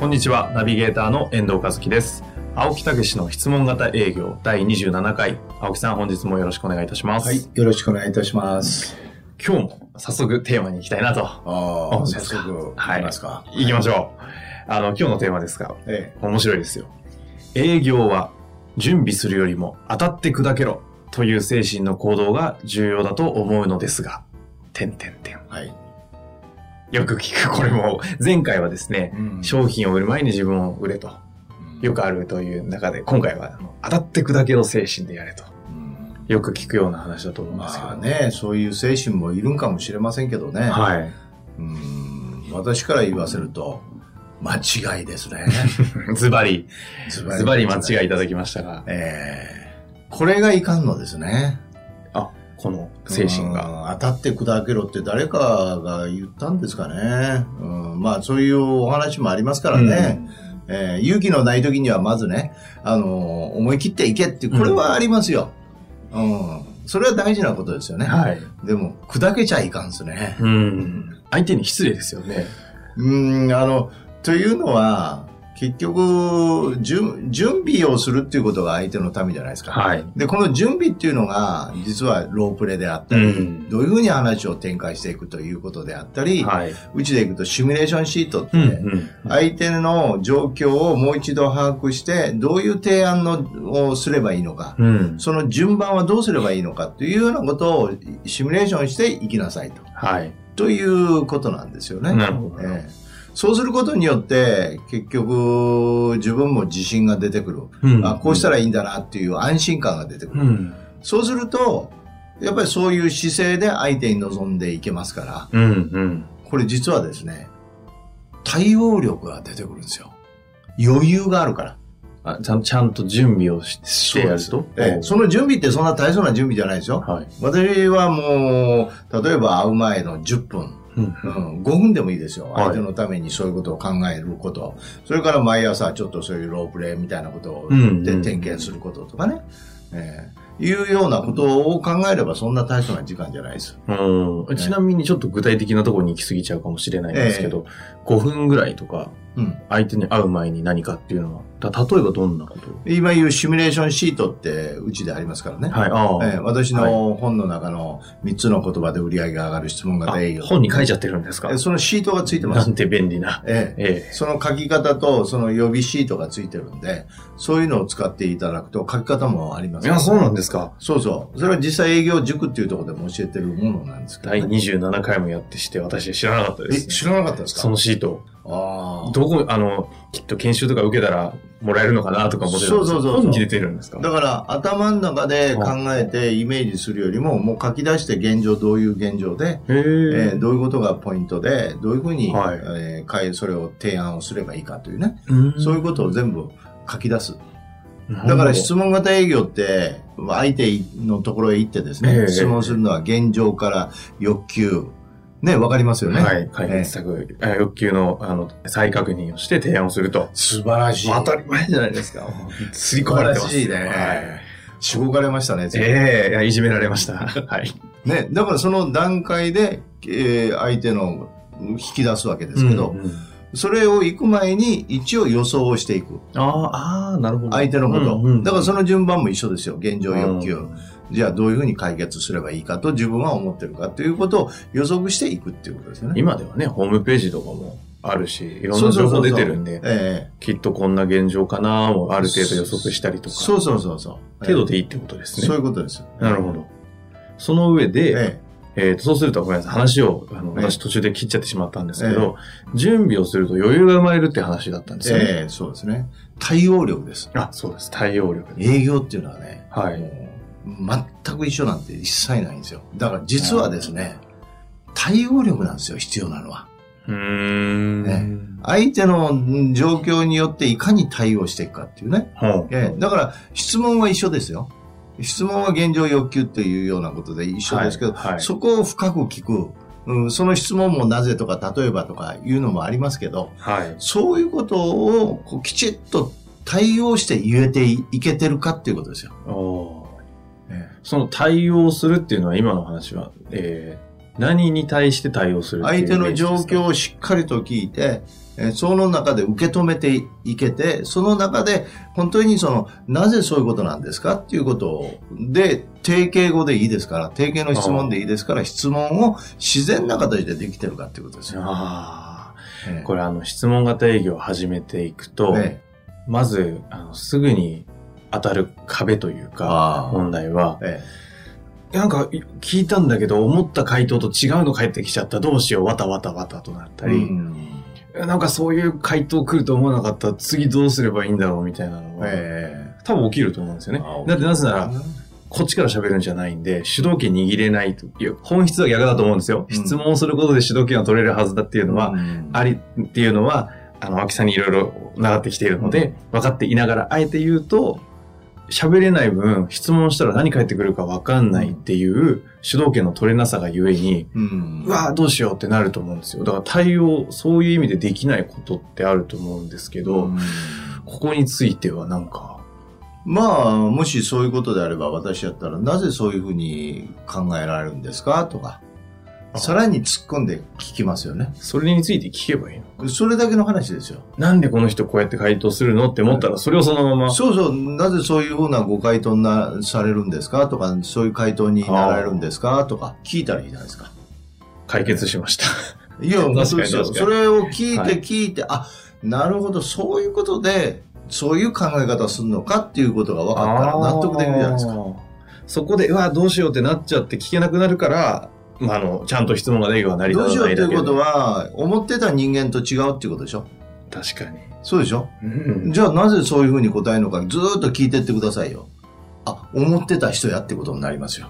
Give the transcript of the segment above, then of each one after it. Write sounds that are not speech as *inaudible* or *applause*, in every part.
こんにちは、ナビゲーターの遠藤和樹です。青木武の質問型営業第27回。青木さん、本日もよろしくお願いいたします。はい、よろしくお願いいたします。今日も早速テーマに行きたいなと。ああ、早速、はいいきますか。行きましょう。あの、今日のテーマですが、え面白いですよ。営業は準備するよりも当たって砕けろという精神の行動が重要だと思うのですが、点点点。え、はい。よく聞く、これも、前回はですね、うん商品を売る前に自分を売れと。よくあるという中で、今回は当たって砕けろ精神でやれと。うんよく聞くような話だと思うんですけど。まあね、そういう精神もいるんかもしれませんけどね。はい。うん私から言わせると、間違いですね。*laughs* ズバリ、ズズバリ間違いいただきましたが、ええこれがいかんのですね。あ、この精神が。うん。当たって砕けろって誰かが言ったんですかね。うん、まあそういうお話もありますからね。えー勇気のない時にはまずね、あのー思い切っていけって、これはありますよ。うん。それは大事なことですよね。はい。でも、砕けちゃいかんですね。うん。相手に失礼ですよね。うん、あの、というのは、結局、準準備をするっていうことが相手のためじゃないですか。はい。で、この準備っていうのが、実はロープレであったり、うんどういうふうに話を展開していくということであったり、はい。うちでいくとシミュレーションシートって。相手の状況をもう一度把握して、どういう提案のをすればいいのか、うん。その順番はどうすればいいのかというようなことをシミュレーションしていきなさいと。はい。ということなんですよね。なるほど。ええそうすることによって、結局、自分も自信が出てくる。うんあ、こうしたらいいんだなっていう安心感が出てくる。うん。そうすると、やっぱりそういう姿勢で相手に臨んでいけますから、うん。うん。これ実はですね、対応力が出てくるんですよ。余裕があるから。あちゃんちゃんと準備をししてやると？ええその準備ってそんな大層な準備じゃないですよ。はい。私はもう、例えば会う前の10分、うんうん、5分でもいいですよ。はい相手のためにそういうことを考えること。それから毎朝ちょっとそういうロープレイみたいなことをうんで点検することとかね。ええいうようなことを考えればそんな大層な時間じゃないです。うん、ちなみにちょっと具体的なところに行き過ぎちゃうかもしれないんですけど、5分ぐらいとか、うん。相手に会う前に何かっていうのは、た例えばどんなこと？を今言うシミュレーションシートってうちでありますからね。はい、ああ、ええ私の本の中の3つの言葉で売り上げが上がる質問あ型営業。本に書いちゃってるんですか？えそのシートがついてます。なんて便利な。えええその書き方とその予備シートがついてるんで、そういうのを使っていただくと書き方もありますえいや、そうなんですか。そうそう。それは実際営業塾っていうところでも教えてるものなんですけど、第ね。27回もやってして、私知らなかったでえ、す。知らなかったですか？そのシート。ああ。どこ、あの、きっと研修とか受けたらもらえるのかなとか思ってそうそうそう本に出てるんですか？だから頭の中で考えてイメージするよりも、もう書き出して現状どういう現状で、へええーどういうことがポイントで、どういうふうに、はい。えーそれを提案をすればいいかというね、うん。そういうことを全部書き出す。だから質問型営業って、相手のところへ行ってですね、ええ。質問するのは現状から欲求。ね、わかりますよね。はい、解決策、あ欲求の、あの、再確認をして提案をすると。素晴らしい。当たり前じゃないですか。*laughs* すり込まれてます。素晴らしいねはい。しごかれましたね。ええいやいじめられました。*laughs* はい。ね、だからその段階で、えー相手の引き出すわけですけど、うんうんそれを行く前に一応予想をしていく。あーあー、なるほど。相手のこと。うんうんだからその順番も一緒ですよ。現状欲求。うんじゃあどういうふうに解決すればいいかと自分は思ってるかということを予測していくっていうことですよね。今ではね、ホームページとかもあるし、いろんな情報出てるんで、えきっとこんな現状かなをある程度予測したりとか、えそうそうそうそう。程度でいいってことですね。そういうことです。なるほど。その上で、ええーとそうするとごめんなさい、話を、あの、ええ私途中で切っちゃってしまったんですけど、準備をすると余裕が生まれるって話だったんですよね。ええそうですね。対応力です。あ、そうです。対応力。営業っていうのはね、はい。全く一緒なんて一切ないんですよ。だから実はですね、対応力なんですよ、必要なのは。うーん。ね相手のん状況によっていかに対応していくかっていうね。ほうええだから、質問は一緒ですよ。質問は現状欲求っていうようなことで一緒ですけど、はいはいそこを深く聞く、うん、その質問もなぜとか例えばとかいうのもありますけど、はい。そういうことをこうきちっと対応して言えていいけてるかっていうことですよ。その対応するっていうのは今の話は、えー、何に対して対応する相手の状況をしっかりと聞いて、えーその中で受け止めていけて、その中で本当にその、なぜそういうことなんですかっていうことを、で、定型語でいいですから、定型の質問でいいですから、質問を自然な形でできてるかっていうことですよ。あえあ。これあの、質問型営業を始めていくと、えまず、あの、すぐに当たる壁というあか、ー問題は、えなんか聞いたんだけど、思った回答と違うの返ってきちゃった、どうしよう、わたわたわたとなったり、うん。なんかそういう回答来ると思わなかった、次どうすればいいんだろうみたいなのは、え多分起きると思うんですよね。あ。だってなぜなら、こっちから喋るんじゃないんで、主導権握れないという、本質は逆だと思うんですよ。うん。質問することで主導権が取れるはずだっていうのは、うん。ありっていうのは、あの、秋さんにいろいろ習ってきているので、分かっていながら、あえて言うと、喋れない分、質問したら何返ってくるか分かんないっていう主導権の取れなさがゆえに、うん。うわぁ、どうしようってなると思うんですよ。だから対応、そういう意味でできないことってあると思うんですけど、うん。ここについてはなんか、まあ、もしそういうことであれば、私やったら、なぜそういうふうに考えられるんですか？とか、さらに突っ込んで聞きますよね。それについて聞けばいいの？それだけの話ですよ。なんでこの人こうやって回答するのって思ったら、それをそのまま、そうそう、なぜそういうふうなご回答なされるんですか？とか、そういう回答になられるんですか？とか、聞いたらいいじゃないですか。解決しました。いや、本当ですよ。確かにそれを聞いてはい聞いて、あ、なるほど、そういうことで、そういう考え方するのかっていうことが分かったら納得できるじゃないですか。そこで、うわ、どうしようってなっちゃって聞けなくなるから、まあ、あの、ちゃんと質問ができるようになりどうしようっていうことは。は、思ってた人間と違うっていうことでしょ？確かに。そうでしょ？うん。じゃあなぜそういうふうに答えるのかずーっと聞いてってくださいよ。あ、思ってた人やってことになりますよ。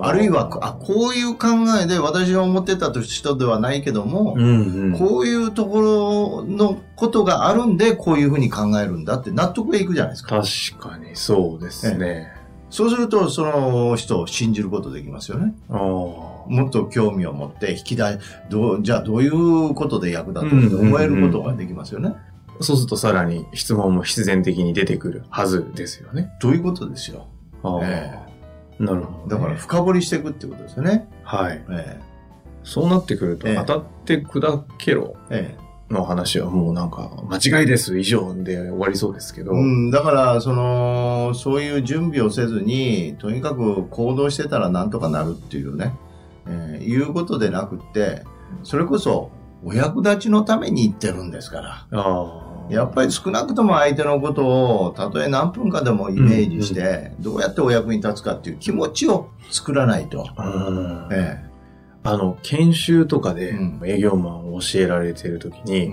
あるいは、あ、こういう考えで私が思ってた人ではないけども、うんうん。こういうところのことがあるんで、こういうふうに考えるんだって納得がいくじゃないですか。確かに、そうですね。そうすると、その人を信じることできますよね。ああ。もっと興味を持って引き出どう、じゃあどういうことで役立つって思えることができますよね。そうするとさらに質問も必然的に出てくるはずですよね。ということですよ。ああ。えなるほど、ね。だから深掘りしていくってことですよね。はい。えそうなってくると、ええ当たって砕けろえええの話はもうなんか、間違いです以上で終わりそうですけど。うん、だから、その、そういう準備をせずに、とにかく行動してたらなんとかなるっていうね、えーいうことでなくって、それこそ、お役立ちのために言ってるんですから。やっぱり少なくとも相手のことを、たとえ何分かでもイメージして、どうやってお役に立つかっていう気持ちを作らないと。うんえあの、研修とかでうん。営業マンを教えられているときえに、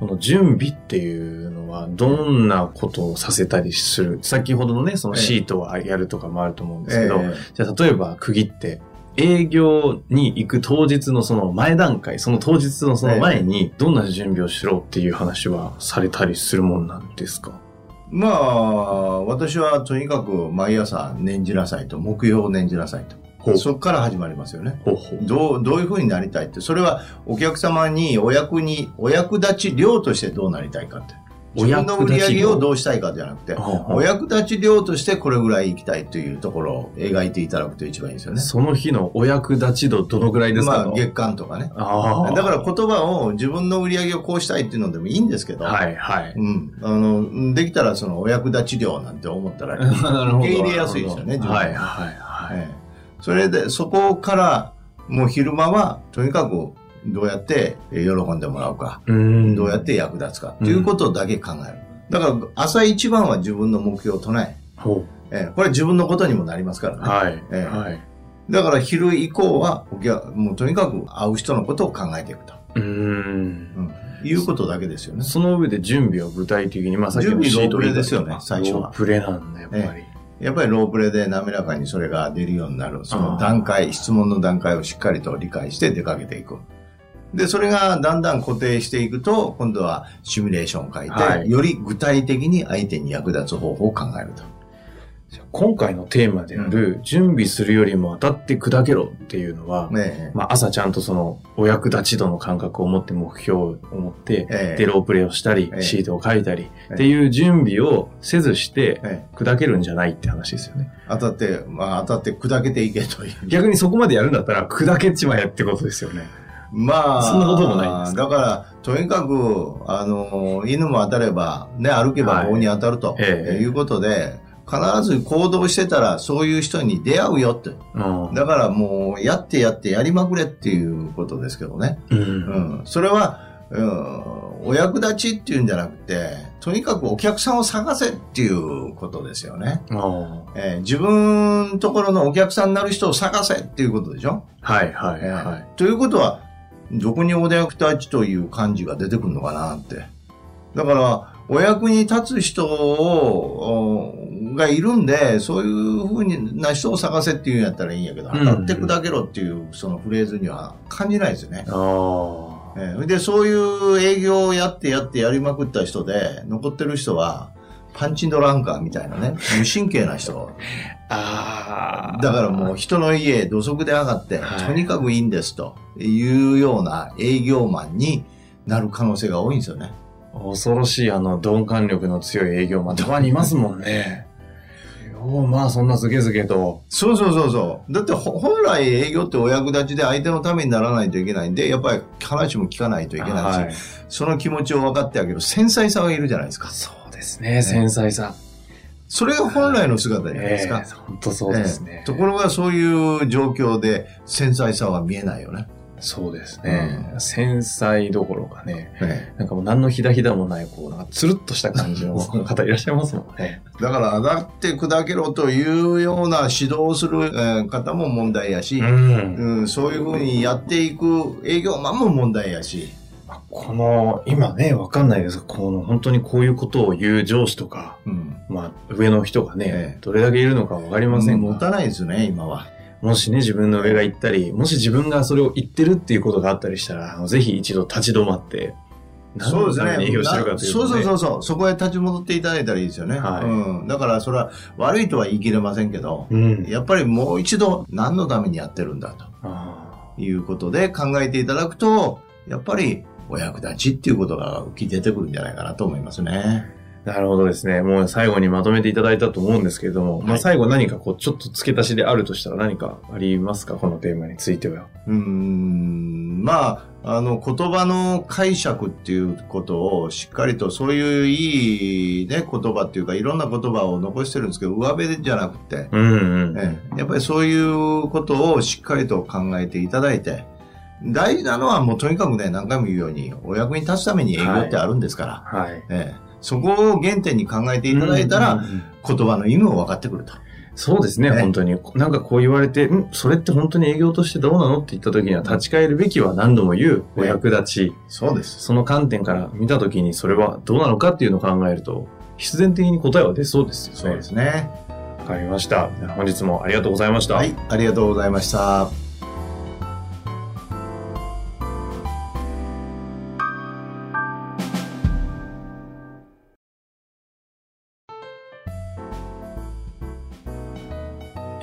この準備っていうのはどんなことをさせたりする？先ほどのね、そのええシートをやるとかもあると思うんですけど、えじゃあ例えば区切って、営業に行く当日のその前段階、その当日のその前にどんな準備をしろっていう話はされたりするもんなんですか？まあ、私はとにかく毎朝念じなさいと、目標を念じなさいと。そこから始まりますよね。どう、どういうふうになりたいって、それはお客様にお役に、お役立ち量としてどうなりたいかって。自分の売り上げをどうしたいかじゃなくて、お役立ち量としてこれぐらい行きたいというところを描いていただくと一番いいですよね。その日のお役立ち度どのぐらいですか？まあ、月間とかね。だから言葉を自分の売り上げをこうしたいっていうのでもいいんですけど、はいはい。うん。あの、できたらそのお役立ち量なんて思ったら。*laughs* 受け入れやすいですよねはいはいはい。ええそれで、そこから、もう昼間は、とにかく、どうやってえー喜んでもらうか、うんどうやって役立つか、ということだけ考える。だから、朝一番は自分の目標を唱え、ほええこれ自分のことにもなりますからね。う。はい。ええはい。だから、昼以降は、もうとにかく会う人のことを考えていくと。うーん。うん。いうことだけですよね。その上で準備を具体的に、まあさっきの準備シートロープレですよねあ最初はプレなんだ、やっぱり。やっぱりロープレで滑らかにそれが出るようになる。その段階、質問の段階をしっかりと理解して出かけていく。で、それがだんだん固定していくと、今度はシミュレーションを書いて、はいより具体的に相手に役立つ方法を考えると。今回のテーマである、準備するよりも当たって砕けろっていうのは、ねまあ、朝ちゃんとそのお役立ち度の感覚を持って目標を持って、ええ。でロープレイをしたりえ、え。シートを書いたり、ええ。っていう準備をせずしてええ。砕けるんじゃないって話ですよね。当たって、まあ当たって砕けていけという。逆にそこまでやるんだったら砕けちまえってことですよね。まあ、そんなこともないんですだから、とにかく、あの、犬も当たれば、ね、歩けば棒に当たると、ええ。いうことで、必ず行動してたら、そういう人に出会うよって。うんだからもう、やってやってやりまくれっていうことですけどね。う。うんん。それは、うん、お役立ちっていうんじゃなくて、とにかくお客さんを探せっていうことですよね。ああえー自分ところのお客さんになる人を探せっていうことでしょ？はいはいえはーということは、どこにお役立ちという感じが出てくるのかなって。だから、お役に立つ人を、おがいるんで、そういうふうな人を探せっていうんやったらいいんやけど、うん当たって砕けろっていうそのフレーズには感じないですよねえーで、そういう営業をやってやってやりまくった人で、残ってる人は、パンチンドランカーみたいなね、無神経な人。*laughs* あ。ああ。だからもう人の家土足で上がって、はいとにかくいいんですというような営業マンになる可能性が多いんですよね。恐ろしいあの鈍感力の強い営業マンたまにいますもんね。ようまあそんなズケズケと。そうそうそうそう。だってほ本来営業ってお役立ちで相手のためにならないといけないんで、やっぱり話も聞かないといけないし、はいその気持ちを分かってあげる繊細さがいるじゃないですか。そうですね、繊細さ。それが本来の姿じゃないですか。ええ本当そうですね。ええところがそういう状況で繊細さは見えないよね。そうですね。繊細どころかね、えなんかもう何のひだひだもない、こう、なんかつるっとした感じの *laughs* 方いらっしゃいますもんね。えだから、だって砕けろというような指導をする、えー方も問題やし、ん。うん、そういうふうにやっていく営業マンも問題やし、この、今ね、わかんないですが、この本当にこういうことを言う上司とか、うん、まあ、上の人がね、ええどれだけいるのかわかりませんが、持たないですね、今は。もしね、自分の上が言ったり、もし自分がそれを言ってるっていうことがあったりしたら、ぜひ一度立ち止まって、何のために営業してるかというそうそうそうそう。そこへ立ち戻っていただいたらいいですよね。はいうん。だから、それは悪いとは言い切れませんけど、うん。やっぱりもう一度何のためにやってるんだとあいうことで考えていただくと、やっぱりお役立ちっていうことが浮き出てくるんじゃないかなと思いますね。ーなるほどですね。もう最後にまとめていただいたと思うんですけれども、まあはい最後何かこう、ちょっと付け足しであるとしたら何かありますか？このテーマについては。うーん、まあ、あの、言葉の解釈っていうことをしっかりと、そういういいね、言葉っていうか、いろんな言葉を残してるんですけど、上辺じゃなくて、うんうん。ええやっぱりそういうことをしっかりと考えていただいて、大事なのはもうとにかくね、何回も言うように、お役に立つために営業ってあるんですから、はい。ええそこを原点に考えていただいたら、言葉の意味も分かってくると。そうですね、ね本当に。なんかこう言われて、ん？それって本当に営業としてどうなのって言った時には立ち返るべきは何度も言うお役立ち。そうです。その観点から見た時にそれはどうなのかっていうのを考えると、必然的に答えは出そうですよね。そうですね。わかりました。本日もありがとうございました。はい、ありがとうございました。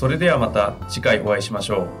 それではまた次回お会いしましょう。